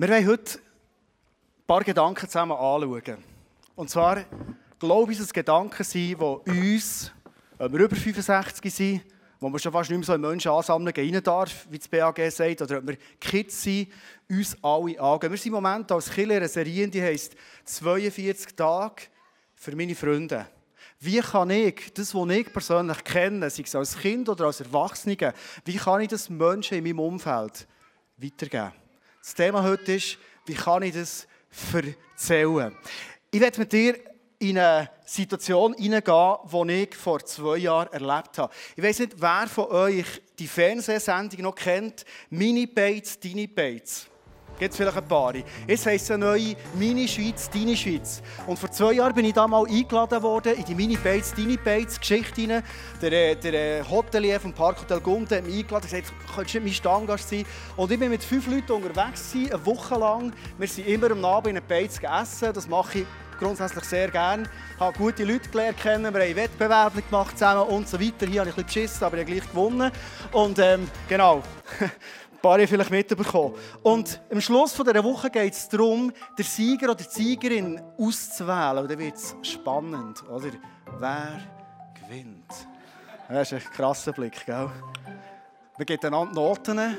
Wir wollen heute ein paar Gedanken zusammen anschauen. Und zwar glaube ich, dass es Gedanken sind, die uns, wenn wir über 65 sind, wo wir schon fast nicht mehr so in Menschen ansammeln gehen darf, wie das BAG sagt, oder ob wir Kids sind, uns alle angehen. Wir sind im Moment als Killer eine Serie, die heisst 42 Tage für meine Freunde. Wie kann ich das, was ich persönlich kenne, sei es als Kind oder als Erwachsener, wie kann ich das Menschen in meinem Umfeld weitergeben? Das Thema heute ist, wie kann ich das erzählen? Ich werde mit dir in eine Situation hineingehen, die ich vor zwei Jahren erlebt habe. Ich weiß nicht, wer von euch die Fernsehsendung noch kennt. Mini Bates, Dini Bates. Gibt es vielleicht ein paar. Jetzt heisst es eine neue Mini-Schweiz, Deine Schweiz. Und vor zwei Jahren bin ich da mal eingeladen worden in die Mini Bates, Deine Bates Geschichte hinein. Der, äh, der äh, Hotelier vom Parkhotel Gunde hat mich eingeladen und gesagt, könntest du nicht mein Stammgast sein? Und ich bin mit fünf Leuten unterwegs, eine Woche lang. Wir sind immer am Abend in den Bates gegessen. Das mache ich grundsätzlich sehr gerne. Ich habe gute Leute gelernt kennen, wir haben Wettbewerbe gemacht zusammen und so weiter. Hier habe ich ein bisschen beschissen, aber ich habe gleich gewonnen. Und ähm, genau, ein paar haben vielleicht mitbekommen. Und am Schluss dieser Woche geht es darum, den Sieger oder die Siegerin auszuwählen. Und dann wird es spannend, oder? Wer gewinnt? Das ist ein krasser Blick, gell? Wir geben einander Noten.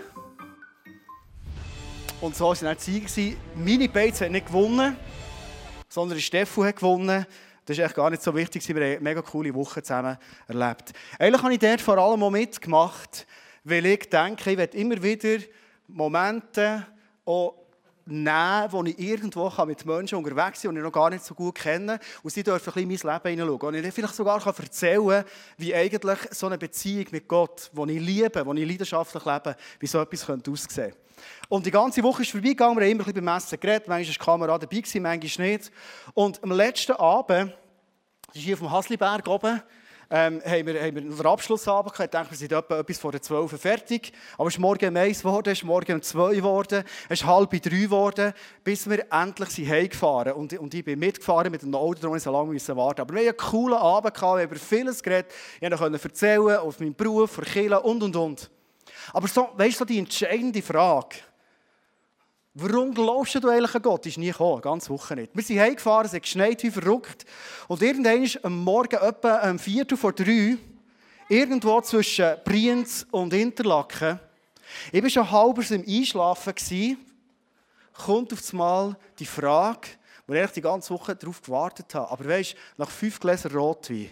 Und so waren die Sieger. Meine Bates hat nicht gewonnen, sondern Steffu hat gewonnen. Das ist echt gar nicht so wichtig. Wir haben eine mega coole Woche zusammen erlebt. Eigentlich habe ich dort vor allem auch mitgemacht, weil ich denke, ich werde immer wieder Momente nehmen, wo ich irgendwo mit Menschen unterwegs bin, die ich noch gar nicht so gut kenne. Und sie dürfen ein bisschen in mein Leben hineinschauen. Und ich vielleicht sogar erzählen wie eigentlich so eine Beziehung mit Gott, die ich liebe, die ich leidenschaftlich lebe, wie so etwas könnte aussehen könnte. Und die ganze Woche ist vorbeigegangen, wir haben immer ein bisschen beim Essen geredet, manchmal war die Kamera dabei, manchmal nicht. Und am letzten Abend, das ist hier auf dem Hasliberg oben, ähm, haben, wir, haben wir einen Abschlussabend gehabt. Ich denke, wir sind etwa etwas vor der 12 Uhr fertig. Aber es ist morgen um 1 geworden, es ist morgen um 2 geworden, es ist halb 3 geworden, bis wir endlich sind heimgefahren und, und ich bin mitgefahren mit dem Auto, darum so lange müssen warten. Aber wir hatten einen coolen Abend, gehabt, wir haben über vieles geredet. Ich konnte erzählen, auf meinem Beruf, von Kirche und, und, und. Aber so, weißt du, die entscheidende Frage, Warum glaubst du eigentlich an Gott? Ist nie gekommen, ganz Woche nicht. Wir sind heimgefahren, es hat geschneit wie verrückt. Und irgendwann ist am Morgen etwa um Viertel vor drei, irgendwo zwischen Brienz und Interlaken, ich war schon halb im Einschlafen, kommt auf einmal die Frage, wo ich die ganze Woche darauf gewartet habe. Aber weißt du, nach fünf Gläsern Rotwein,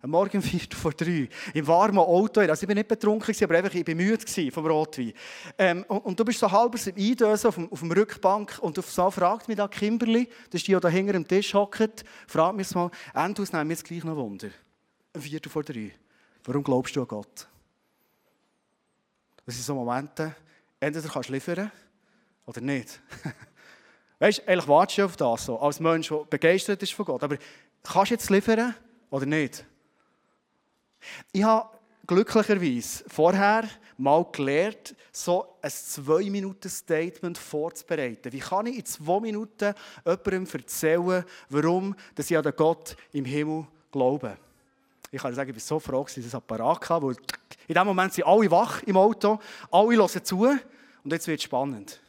am Morgen vier vor drei, im warmen Auto. Also ich war nicht betrunken, aber einfach, ich war müde vom Rotwein. Ähm, und, und, du bist so halb im Eindösen auf, dem, auf dem Rückbank und so fragt mich da Kimberly, das ist die, die da hinter dem Tisch hockt, fragt mich mal, Endus, nehmen wir jetzt gleich noch Wunder. Ein Viertel vor drei. Warum glaubst du an Gott? Das sind so Momente, entweder kannst du liefern oder nicht. weißt du, eigentlich wartest du auf das so, als Mensch, der begeistert ist von Gott. Aber kannst du jetzt liefern oder nicht? Ich habe glücklicherweise vorher mal gelernt, so ein 2-Minuten-Statement vorzubereiten. Wie kann ich in 2 Minuten jemandem erzählen, warum dass ich an den Gott im Himmel glaube? Ich kann sagen, ich bin so froh, dass ich das Apparat hatte, in dem Moment sind alle wach im Auto, alle hören zu und jetzt wird es spannend.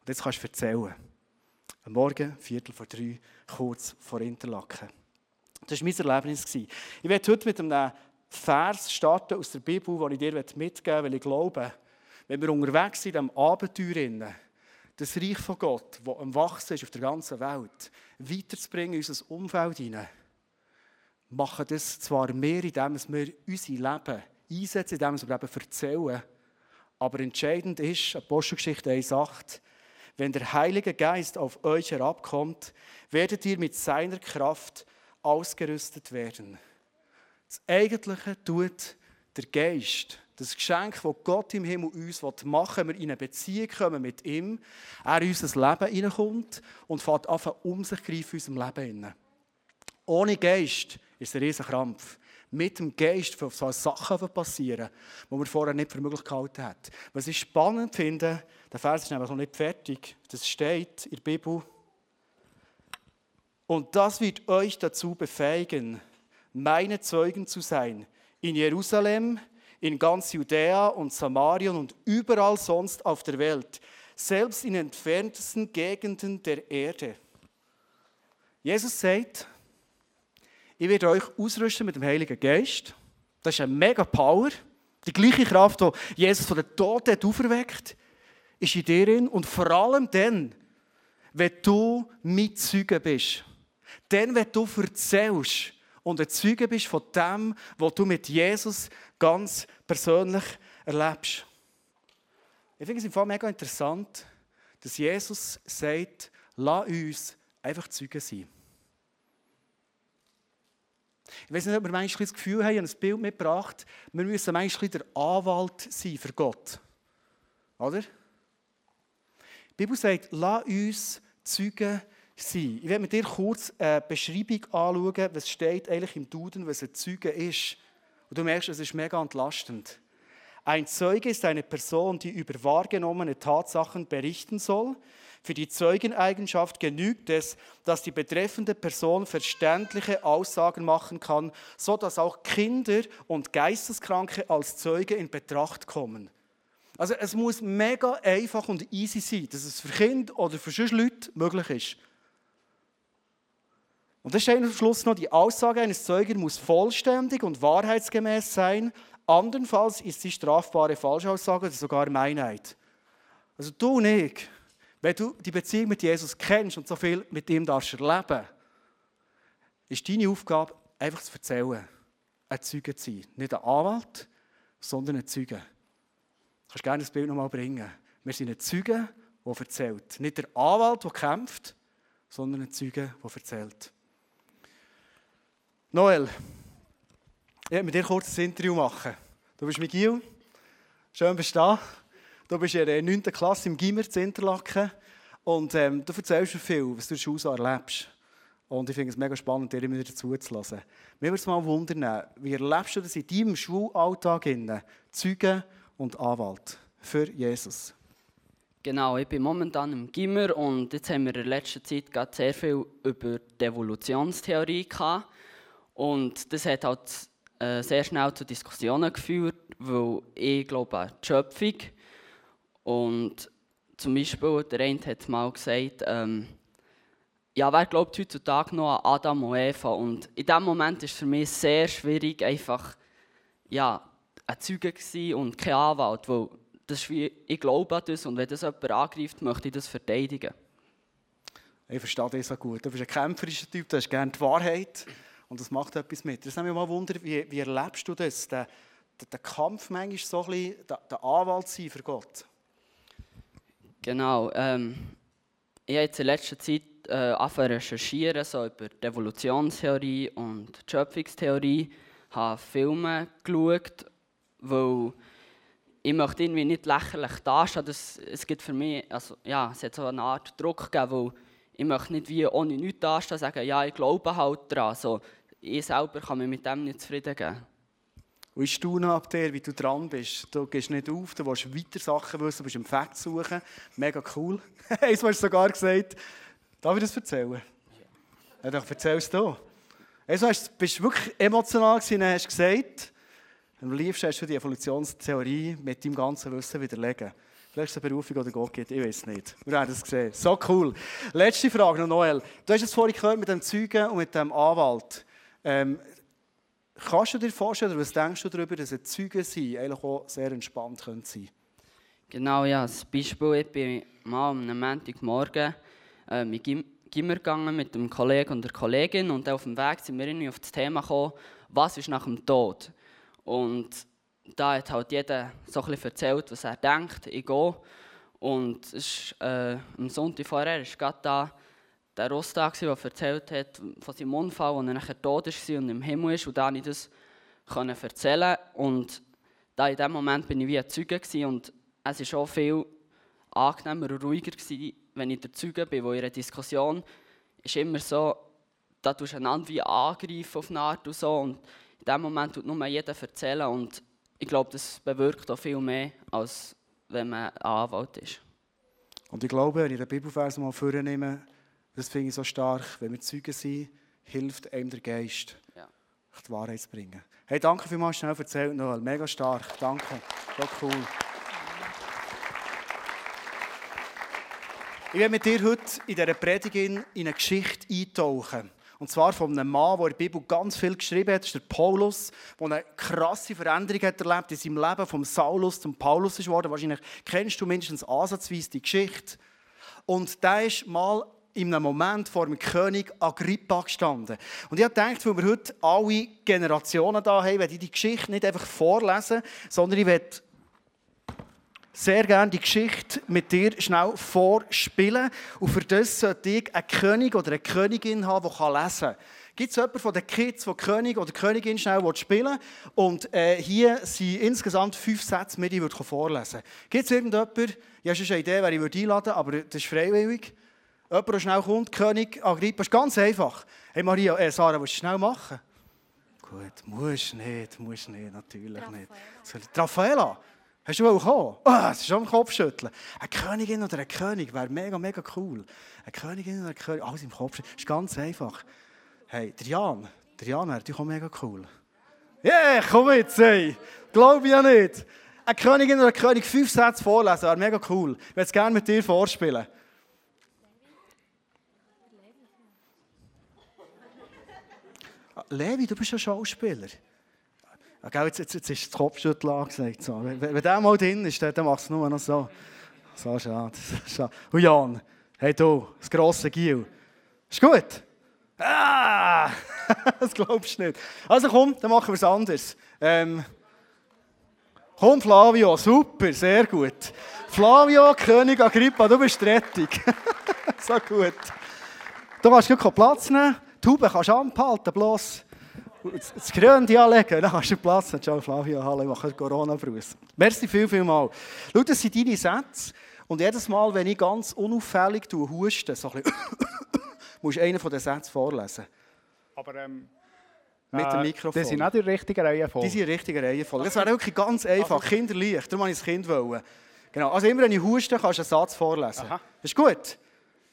Und jetzt kannst du erzählen. Am Morgen, Viertel vor drei, kurz vor Interlaken. Das war mein Erlebnis. Ich werde heute mit einem Vers starten aus der Bibel, den ich dir mitgeben möchte, weil ich glaube, wenn wir unterwegs sind, am Abenteuer, das Reich von Gott, das am Wachsen ist auf der ganzen Welt, weiterzubringen in unser Umfeld hinein, machen das zwar mehr, indem wir unser Leben einsetzen, indem wir Leben erzählen, aber entscheidend ist, Apostelgeschichte 1,8, wenn der Heilige Geist auf euch herabkommt, werdet ihr mit seiner Kraft ausgerüstet werden. Das Eigentliche tut der Geist. Das Geschenk, das Gott im Himmel uns machen will, wir in eine Beziehung kommen mit ihm, er in unser Leben hineinkommt und fängt an, um sich greifen in unserem Leben. Ohne Geist ist ein riesiger Krampf. Mit dem Geist sollen Sachen passieren, die man vorher nicht für möglich gehalten hat. Was ich spannend finde, der Vers ist nämlich noch nicht fertig, das steht in der Bibel. Und das wird euch dazu befähigen, meine Zeugen zu sein. In Jerusalem, in ganz Judäa und Samarien und überall sonst auf der Welt. selbst in entferntesten Gegenden der Erde. Jesus sagt, ich werde euch ausrüsten mit dem Heiligen Geist. Das ist eine mega Power. Die gleiche Kraft, die Jesus von den Toten hat auferweckt, ist in dir drin. Und vor allem dann, wenn du Mitzeuge bist. Dann, wenn du erzählst und ein Zeuge bist von dem, was du mit Jesus ganz persönlich erlebst. Ich finde es im Fall mega interessant, dass Jesus sagt, lass uns einfach Zeugen sein. Ich weiß nicht, ob wir manchmal das Gefühl haben, ein Bild mitgebracht, wir müssen manchmal der Anwalt sein für Gott. Oder? Die Bibel sagt, lass uns Zeugen sein. Ich werde mit dir kurz eine Beschreibung anschauen, was steht eigentlich im Duden, was ein Zeuge ist. Und du merkst, es ist mega entlastend. Ein Zeuge ist eine Person, die über wahrgenommene Tatsachen berichten soll. Für die Zeugeneigenschaft genügt es, dass die betreffende Person verständliche Aussagen machen kann, so dass auch Kinder und Geisteskranke als Zeuge in Betracht kommen. Also es muss mega einfach und easy sein, dass es für Kinder oder für sonst Leute möglich ist. Und das steht am Schluss noch, die Aussage eines Zeugen muss vollständig und wahrheitsgemäß sein, andernfalls ist sie strafbare Falschaussage oder sogar Meinheit. Also du und ich, wenn du die Beziehung mit Jesus kennst und so viel mit ihm darfst erleben, ist deine Aufgabe, einfach zu erzählen, ein Zeuge zu sein. Nicht ein Anwalt, sondern ein Zeuge. Du kannst gerne das Bild nochmal bringen. Wir sind ein Zeuge, der erzählt. Nicht der Anwalt, der kämpft, sondern ein Zeuge, der erzählt. Noel, ich werde mit dir kurz ein Interview machen. Du bist Miguel, schön bist du da. Du bist in der 9. Klasse im Gimmer zu Interlaken und ähm, du erzählst mir viel, was du in der Schule erlebst. Und ich finde es mega spannend, dir immer wieder zuzulassen. Mir würde es mal wundern, wie erlebst du das in deinem Schulalltag, Zeuge und Anwalt für Jesus? Genau, ich bin momentan im Gimmer und jetzt haben wir in letzter Zeit sehr viel über die Evolutionstheorie gehabt. Und das hat halt äh, sehr schnell zu Diskussionen geführt, weil ich glaube an die Schöpfung. Und zum Beispiel, der eine hat mal gesagt, ähm, ja, wer glaubt heutzutage noch an Adam und Eva? Und in dem Moment ist es für mich sehr schwierig, einfach ja, ein Zeuge und kein Anwalt, weil das wie, ich glaube an das und wenn das jemand angreift, möchte ich das verteidigen. Ich verstehe das so gut. Du bist ein kämpferischer Typ, du hast gerne die Wahrheit. Und das macht etwas mit. Das nimmt mich mal Wunder, wie, wie erlebst du das? Den, den, den Kampf manchmal so ein bisschen, der, der Anwalt sein für Gott? Genau. Ähm, ich habe jetzt in letzter Zeit äh, angefangen recherchieren so über die Evolutionstheorie und die Schöpfungstheorie. Ich habe Filme geschaut, weil ich möchte irgendwie nicht lächerlich dastehen. Das, es gibt für mich, also ja, es hat so eine Art Druck gegeben, weil ich möchte nicht wie ohne nichts dastehen sagen, ja, ich glaube halt daran. So, ich selber kann mich mit dem nicht zufrieden geben. Und ich staune ab dir, wie du dran bist. Du gehst nicht auf, du willst weiter Sachen wissen, du bist im Fakt suchen. Mega cool. Eins hast du sogar gesagt, darf ich das erzählen? Ja. ja dann erzähl es dir. Also, du bist wirklich emotional gewesen, hast gesagt, am liebsten hast du die Evolutionstheorie mit deinem ganzen Wissen widerlegen. Vielleicht ist es eine Berufung oder Gott geht, ich weiß nicht. Wir haben es gesehen. So cool. Letzte Frage noch, Noel. Du hast es vorhin gehört mit dem Zeugen und mit dem Anwalt. Ähm, kannst du dir vorstellen, oder was denkst du darüber, dass ein Zeuge sein eigentlich auch sehr entspannt könnte sein Genau, ja. Das Beispiel, ich bin mal am Montagmorgen äh, mit Gimmer gegangen mit einem Kollegen und der Kollegin und auf dem Weg sind wir irgendwie auf das Thema gekommen, was ist nach dem Tod? Und da hat halt jeder so ein erzählt, was er denkt. Ich gehe. Und es ist, äh, am Sonntag vorher war gerade da der Ross da, der erzählt hat von seinem Unfall, wo er nachher tot war und im Himmel ist. Und da konnte ich das erzählen. Und da in dem Moment bin ich wie ein Zeuge und es war schon viel angenehmer und ruhiger, gewesen, wenn ich der Zeuge bin, wo in einer Diskussion ist immer so, da tust du einander wie angreifen auf eine Art und so. Und in dem Moment tut nur jeder erzählen und ich glaube, das bewirkt auch viel mehr, als wenn man ein Anwalt ist. Und ich glaube, wenn ich den Bibelvers mal vornehme, das finde ich so stark, wenn wir Zeugen sind, hilft einem der Geist, ja. die Wahrheit zu bringen. Hey, danke vielmals, schnell erzählt, Noel. Mega stark, danke. So cool. Ich werde mit dir heute in dieser Predigt in eine Geschichte eintauchen. Und zwar von einem Mann, der in der Bibel ganz viel geschrieben hat, das ist der Paulus, der eine krasse Veränderung hat erlebt in seinem Leben, vom Saulus zum Paulus ist geworden. Wahrscheinlich kennst du mindestens ansatzweise die Geschichte. Und der ist mal in einem Moment vor dem König Agrippa gestanden. Und ich habe gedacht, weil wir heute alle Generationen da haben, werde ich die Geschichte nicht einfach vorlesen, sondern ich werde sehr gerne die Geschichte mit dir schnell vorspielen. Und für das sollte ich einen König oder eine Königin haben, die lesen kann. Gibt es jemanden von den Kids, der König oder Königin schnell spielen will? Und äh, hier sind insgesamt fünf Sätze, die ich vorlesen würde. Gibt es irgendjemanden, ich habe schon eine Idee, wer ich einladen würde, aber das ist freiwillig. Jemand, der schnell kommt, König Agrippa, ist ganz einfach. Hey Maria, äh, Sarah, willst du schnell machen? Gut, musst nicht, musst nicht, natürlich Raffaella. nicht. Raffaella, hast du auch kommen? Oh, das ist schon am Kopfschütteln. Eine Königin oder ein König wäre mega, mega cool. Eine Königin oder ein König, alles im Kopfschütteln, ist ganz einfach. Hey, der Jan wäre auch mega cool. Yeah, komm jetzt, ey. Glaube ja nicht. Eine Königin oder ein König fünf Sätze vorlesen, wäre mega cool. Ich würde es gerne mit dir vorspielen. Levi, du bist ja Schauspieler. Ja, jetzt, jetzt, jetzt ist das Kopfschütteln angesagt. So. Wenn, wenn der mal drin ist, dann machst du es nur noch so. So schade. schade. Und Jan, hey du, das grosse Giel. Ist gut? Ah! das glaubst du nicht. Also komm, dann machen wir es anders. Ähm, komm, Flavio, super, sehr gut. Flavio, König Agrippa, du bist rettig. so gut. Du kannst keinen Platz nehmen. Die Haube kannst du anhalten, bloß das Gründe anlegen, dann hast du Platz. Ciao Flavio, hallo, ich mache Corona-Gruß. Merci viel, viel mal. Schau, das sind deine Sätze. Und jedes Mal, wenn ich ganz unauffällig huste, so ein bisschen, musst du einen von den Sätzen vorlesen. Aber ähm, mit dem äh, Mikrofon. Die sind nicht in der richtigen Reihenfolge. Die sind in der richtigen Reihenfolge. Das wäre wirklich ganz einfach, also, kinderleicht. Darum wollte ich das Kind. Wollen. Genau. Also immer, wenn ich huste, kannst du einen Satz vorlesen. Aha. Das ist gut.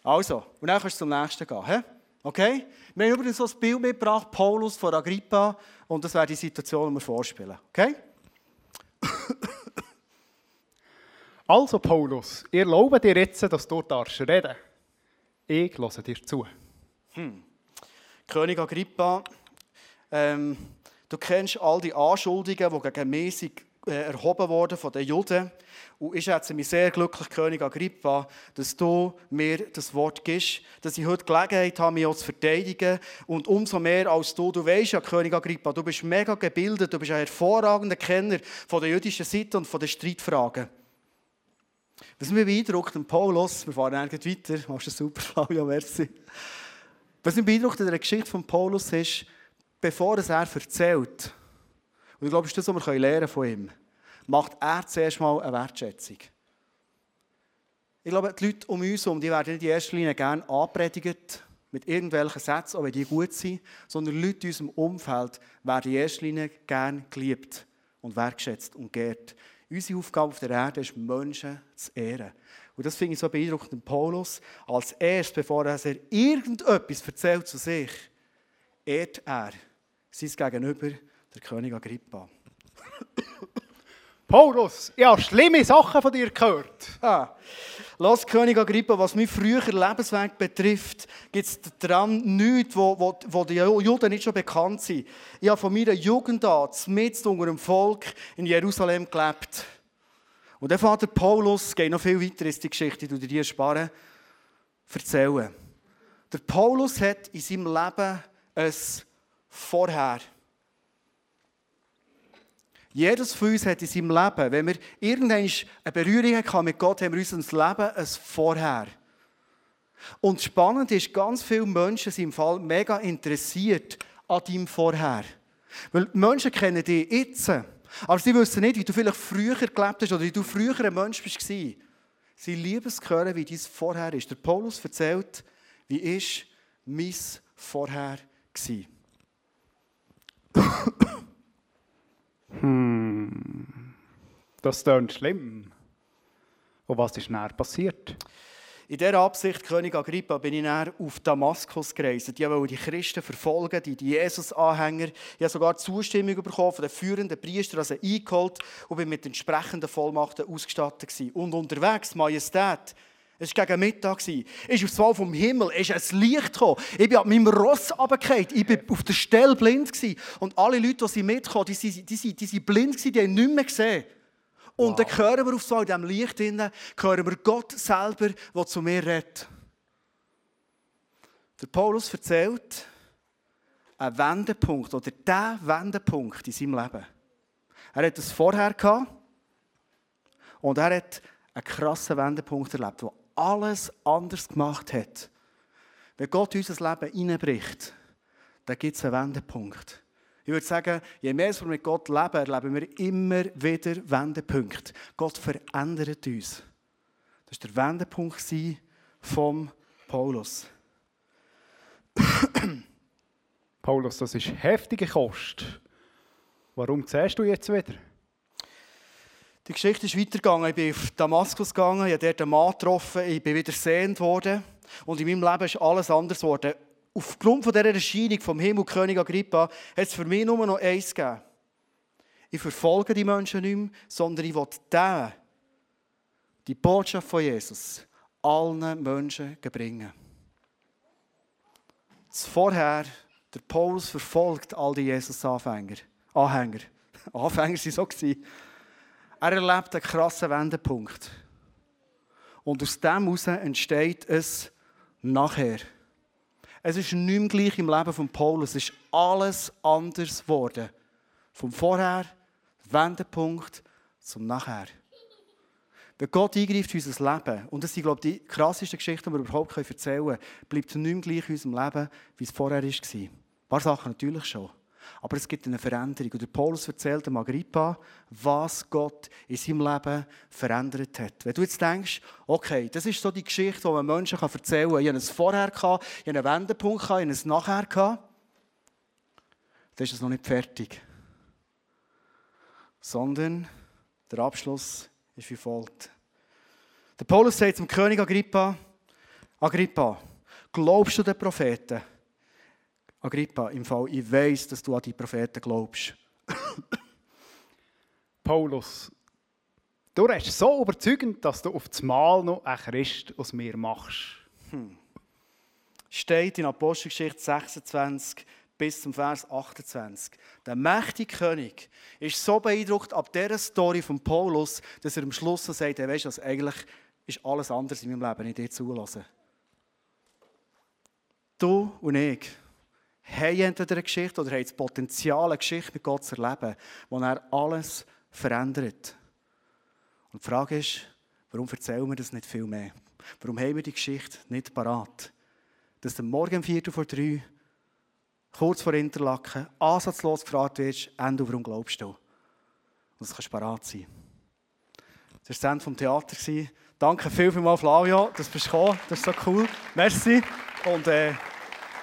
Also, und dann kannst du zum nächsten gehen. He? Okay? Wir haben übrigens so ein Bild mitgebracht, Paulus von Agrippa, und das wäre die Situation, die wir vorspielen. Okay? Also, Paulus, ich erlaube dir jetzt, dass du darfst reden. Ich höre dir zu. Hm. König Agrippa, ähm, du kennst all die Anschuldigungen, die gegen mich erhoben wurden von den Juden. Und ich schätze mich sehr glücklich, König Agrippa, dass du mir das Wort gibst, dass ich heute Gelegenheit habe, mich auch zu verteidigen. Und umso mehr als du, du weißt ja, König Agrippa, du bist mega gebildet, du bist ein hervorragender Kenner von der jüdischen Seite und von den Streitfragen. Was mich beeindruckt, und Paulus, wir fahren eigentlich weiter, machst du super, Flavio, merci. Was mich beeindruckt in der Geschichte von Paulus ist, bevor er erzählt, und ich glaube, das ist das, was wir lernen von ihm macht er zuerst mal eine Wertschätzung. Ich glaube, die Leute um uns herum, die werden nicht in erster Linie gerne anpredigt mit irgendwelchen Sätzen, auch wenn die gut sind, sondern Leute in unserem Umfeld werden in erster Linie gerne geliebt und wertschätzt und geehrt. Unsere Aufgabe auf der Erde ist, Menschen zu ehren. Und das finde ich so beeindruckend Paulus. Als erst, bevor er irgendetwas erzählt zu sich, ehrt er sein Gegenüber, der König Agrippa. Paulus, ich habe schlimme Sachen von dir gehört. Ah. Lass König Agrippa, was mein früher Lebensweg betrifft, gibt es daran nichts, wo, wo, wo die Juden nicht schon bekannt sind. Ich habe von meiner Jugend an mit unter dem Volk in Jerusalem gelebt. Und der Vater Paulus geht noch viel weiter ist die Geschichte, die dir sparen, erzählen. Der Paulus hat in seinem Leben ein Vorher. Jedes von uns hat in seinem Leben, wenn wir irgendeine Berührung haben mit Gott, haben wir in unserem Leben ein Vorher. Und spannend ist, ganz viele Menschen sind im Fall mega interessiert an deinem Vorher. Weil die Menschen kennen dich jetzt, aber sie wissen nicht, wie du vielleicht früher gelebt hast oder wie du früher ein Mensch warst. Sie lieben es hören, wie dein Vorher ist. Der Paulus erzählt, wie ist mein Vorher war. Hm, das klingt schlimm. Und was ist näher passiert? In dieser Absicht, König Agrippa, bin ich näher auf Damaskus gereist. Die wollen die Christen verfolgen, die, Jesus-Anhänger. Ich habe sogar Zustimmung bekommen von den führenden Priestern, also eingeholt und bin mit entsprechenden Vollmachten ausgestattet. Und unterwegs, Majestät, Es war gegen Mittag. Ist aufs Mal vom Himmel ist ein Licht gekommen. Ich bin an meinem Ross runtergefallen. Ich war auf der Stelle blind. Und alle Leute, die mitkommen, die, die blind waren, die haben nichts mehr gesehen. Und wow. dann hören wir auf so in diesem Licht hinein, hören wir Gott selber, der zu mir redet. Der Paulus erzählt einen Wendepunkt oder der Wendepunkt in seinem Leben. Er hat es vorher gehabt und er hat einen krassen Wendepunkt erlebt, der alles anders gemacht hat. Wenn Gott in unser Leben hineinbricht, dann gibt es einen Wendepunkt. Ich würde sagen, je mehr wir mit Gott leben, erleben wir immer wieder Wendepunkte. Gott verändert uns. Das war der Wendepunkt von Paulus. Paulus, das ist heftige Kost. Warum siehst du jetzt wieder? Die Geschichte ist weitergegangen. Ich bin auf Damaskus gegangen, ich habe dort einen Mann getroffen, ich bin wieder sehend worden. Und in meinem Leben ist alles anders geworden aufgrund von dieser Erscheinung vom Himmel, König Agrippa, hat es für mich nur noch eins gegeben. Ich verfolge die Menschen nicht mehr, sondern ich will den, die Botschaft von Jesus, allen Menschen bringen. Vorher, der Paulus verfolgt all die Jesus-Anhänger. Anhänger. Anfänger waren so. Er erlebt einen krassen Wendepunkt. Und aus dem heraus entsteht es nachher. Es ist nicht mehr gleich im Leben von Paulus. Es ist alles anders geworden. Vom Vorher, Wendepunkt zum Nachher. Wenn Gott eingreift in unser Leben, und das sind, glaube ich, die krassesten Geschichten, die wir überhaupt erzählen können, bleibt nicht mehr gleich in unserem Leben, wie es vorher war. Ein paar Sachen natürlich schon. Aber es gibt eine Veränderung. Und der Paulus erzählt dem Agrippa, was Gott in seinem Leben verändert hat. Wenn du jetzt denkst, okay, das ist so die Geschichte, die man Menschen erzählen kann. Ich habe es vorher, ich habe einen Wendepunkt, ich habe es nachher. Dann ist es noch nicht fertig. Sondern der Abschluss ist wie folgt. Der Paulus sagt zum König Agrippa, Agrippa, glaubst du den Propheten? Agrippa, im Fall, ich weiß, dass du an die Propheten glaubst. Paulus, du bist so überzeugend, dass du auf das Mal noch einen Christ aus mir machst. Hm. Steht in Apostelgeschichte 26 bis zum Vers 28. Der mächtige König ist so beeindruckt ab dieser Story von Paulus, dass er am Schluss sagt, er weiß, eigentlich ist alles anders in meinem Leben, ich dir zulassen. Du und ich haben entweder eine Geschichte oder haben das Potenzial, eine Geschichte mit Gott zu erleben, wo er alles verändert. Und die Frage ist, warum erzählen wir das nicht viel mehr? Warum haben wir die Geschichte nicht parat? Dass du morgen um Viertel vor drei, kurz vor Interlaken, ansatzlos gefragt wirst, Ende, warum glaubst du? Und das kannst parat sein. Das war das Ende vom Theater. Danke viel, viel mal, Flavio, dass du gekommen Das ist so cool. Merci. Und äh,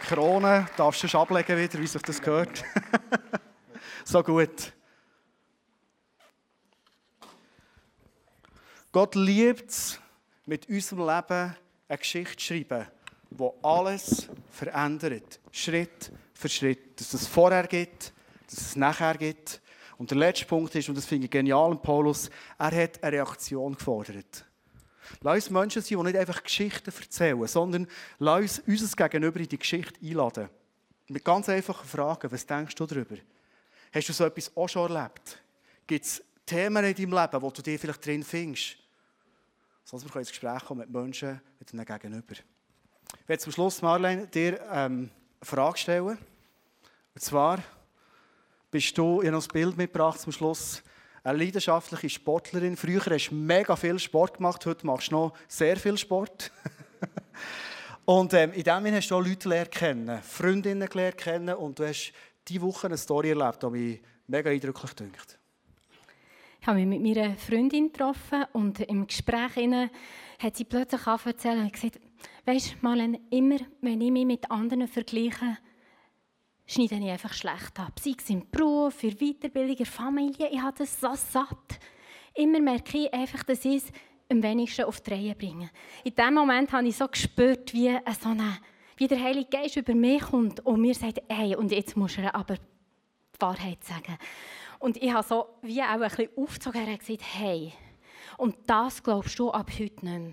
Krone darfst du ablegen wieder, wie sich das gehört. so gut. Gott liebt es, mit unserem Leben eine Geschichte zu schreiben, die alles verändert. Schritt für Schritt. Dass es vorher gibt, dass es nachher gibt. Und der letzte Punkt ist, und das finde ich genial, Paulus, er hat eine Reaktion gefordert. Lass uns Menschen sein, die nicht einfach Geschichten erzählen, sondern lass uns unser Gegenüber in die Geschichte einladen. Mit ganz einfachen Fragen. Was denkst du darüber? Hast du so etwas auch schon erlebt? Gibt es Themen in deinem Leben, wo du dir vielleicht drin findest? Sonst können wir ins Gespräch kommen mit Menschen, mit einem Gegenüber. Ich werde zum Schluss, Marlene, dir ähm, eine Frage stellen. Und zwar bist du, ich habe noch ein Bild mitgebracht zum Schluss, eine leidenschaftliche Sportlerin. Früher hast du mega viel Sport gemacht, heute machst du noch sehr viel Sport. und ähm, in dem hast du auch Leute lernen kennen, Freundinnen lernen kennen und du hast diese Woche eine Story erlebt, die mich mega eindrücklich dünkt. Ich habe mich mit meiner Freundin getroffen und im Gespräch hat sie plötzlich erzählt und gesagt, weißt du, immer wenn ich mich mit anderen vergleiche, schneide ich einfach schlecht ab. Sei es im Beruf, für Weiterbildung, in Familie, ich habe das so satt. Immer merke ich einfach, dass ich es am wenigsten auf die Reihe bringe. In dem Moment habe ich so gespürt, wie, so eine, wie der Heilige Geist über mich kommt und mir sagt, hey, und jetzt musst du aber die Wahrheit sagen. Und ich habe so wie auch ein bisschen aufgezogen und gesagt, hey, und das glaubst du ab heute nicht mehr.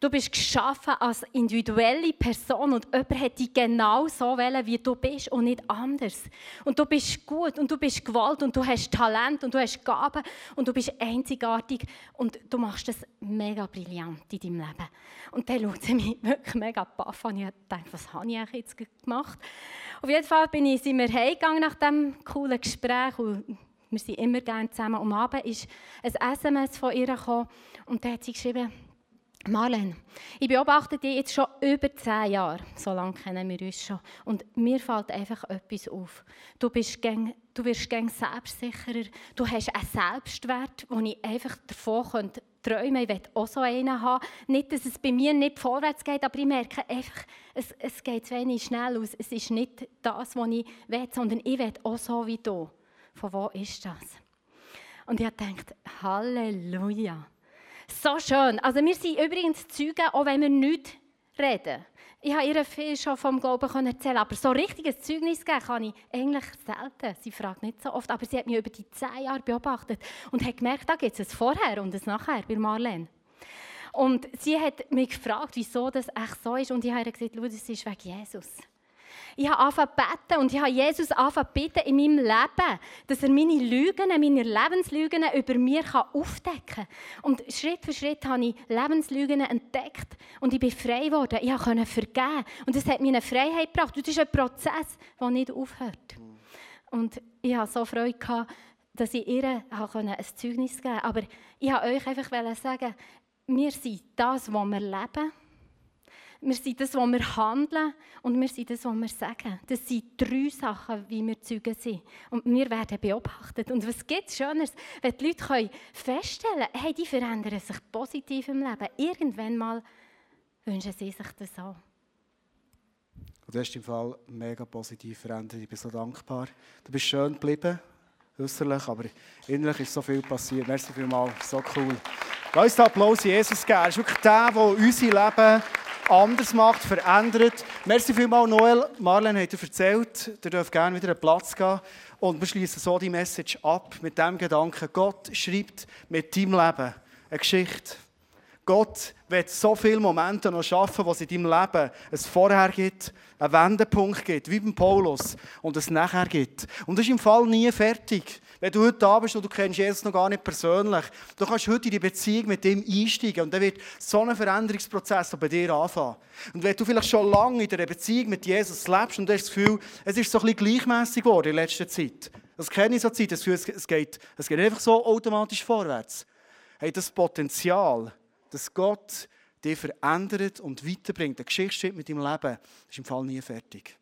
Du bist geschaffen als individuelle Person und jemand hat dich genau so wählen, wie du bist und nicht anders. Und du bist gut und du bist gewollt und du hast Talent und du hast Gaben und du bist einzigartig und du machst das mega brillant in deinem Leben. Und dann schaut sie mich wirklich mega baff an. Ich dachte, was habe ich jetzt gemacht? Auf jeden Fall bin ich, sind wir heimgegangen nach diesem coolen Gespräch und wir sind immer gerne zusammen. Und am Abend ist ein SMS von ihr gekommen und da hat sie geschrieben, Marlene, ich beobachte dich jetzt schon über zehn Jahre. So lange kennen wir uns schon. Und mir fällt einfach etwas auf. Du, bist gäng, du wirst gäng selbstsicherer. Du hast einen Selbstwert, wo ich einfach davon träumen könnte. Ich will auch so einen haben. Nicht, dass es bei mir nicht vorwärts geht, aber ich merke einfach, es, es geht zu wenig schnell aus. Es ist nicht das, was ich will, sondern ich will auch so wie du. Von wo ist das? Und ich habe gedacht, Halleluja. So schön. Also wir sind übrigens Zeugen, auch wenn wir nicht reden. Ich habe ihr viel schon vom Glauben erzählen aber so richtiges Zeugnis geben kann ich eigentlich selten. Sie fragt nicht so oft, aber sie hat mich über die zehn Jahre beobachtet und hat gemerkt, da gibt es ein Vorher und ein Nachher bei Marlene. Und sie hat mich gefragt, wieso das echt so ist und ich habe gesagt, das ist wegen Jesus. Ich habe angefangen beten und ich habe Jesus angefangen bitten in meinem Leben, dass er meine Lügen, meine Lebenslügen über mir aufdecken kann. Und Schritt für Schritt habe ich Lebenslügen entdeckt und ich bin frei geworden. Ich konnte vergeben. Und das hat mir eine Freiheit gebracht. Und das ist ein Prozess, der nicht aufhört. Und ich hatte so Freude, gehabt, dass ich ihr ein Zeugnis geben konnte. Aber ich wollte euch einfach sagen, wir sind das, was wir leben. Wir sind das, was wir handeln und wir sind das, was wir sagen. Das sind drei Sachen, wie wir Zeugen sind. Und wir werden beobachtet. Und was gibt es Schöneres, wenn die Leute können feststellen können, hey, die verändern sich positiv im Leben. Irgendwann mal wünschen sie sich das auch. Du hast im Fall mega positiv verändert. Ich bin so dankbar. Du bist schön geblieben, äußerlich, aber innerlich ist so viel passiert. Merci vielmals, so cool. Lass uns den Applaus Jesus geben. Er ist wirklich der, der unser Leben anders macht, verändert. Merci vielmals, Noel. Marlene hat dir erzählt, ihr dürft gerne wieder einen Platz gehen. Und wir schließen so die Message ab mit dem Gedanken, Gott schreibt mit deinem Leben eine Geschichte. Gott wird so viele Momente noch schaffen, wo es in deinem Leben ein Vorher gibt, einen Wendepunkt gibt, wie beim Paulus, und es nachher gibt. Und das ist im Fall nie fertig. Wenn du heute da bist und du kennst Jesus noch gar nicht persönlich, du kannst heute in die Beziehung mit ihm einsteigen und dann wird so ein Veränderungsprozess bei dir anfangen. Und wenn du vielleicht schon lange in der Beziehung mit Jesus lebst und du hast das Gefühl, es ist so ein bisschen gleichmässig geworden in letzter Zeit, das kenne ich so Zeit, das Gefühl, es geht, es geht einfach so automatisch vorwärts. Hey, das Potenzial, dass Gott dich verändert und weiterbringt, eine Geschichte mit deinem Leben, ist im Fall nie fertig.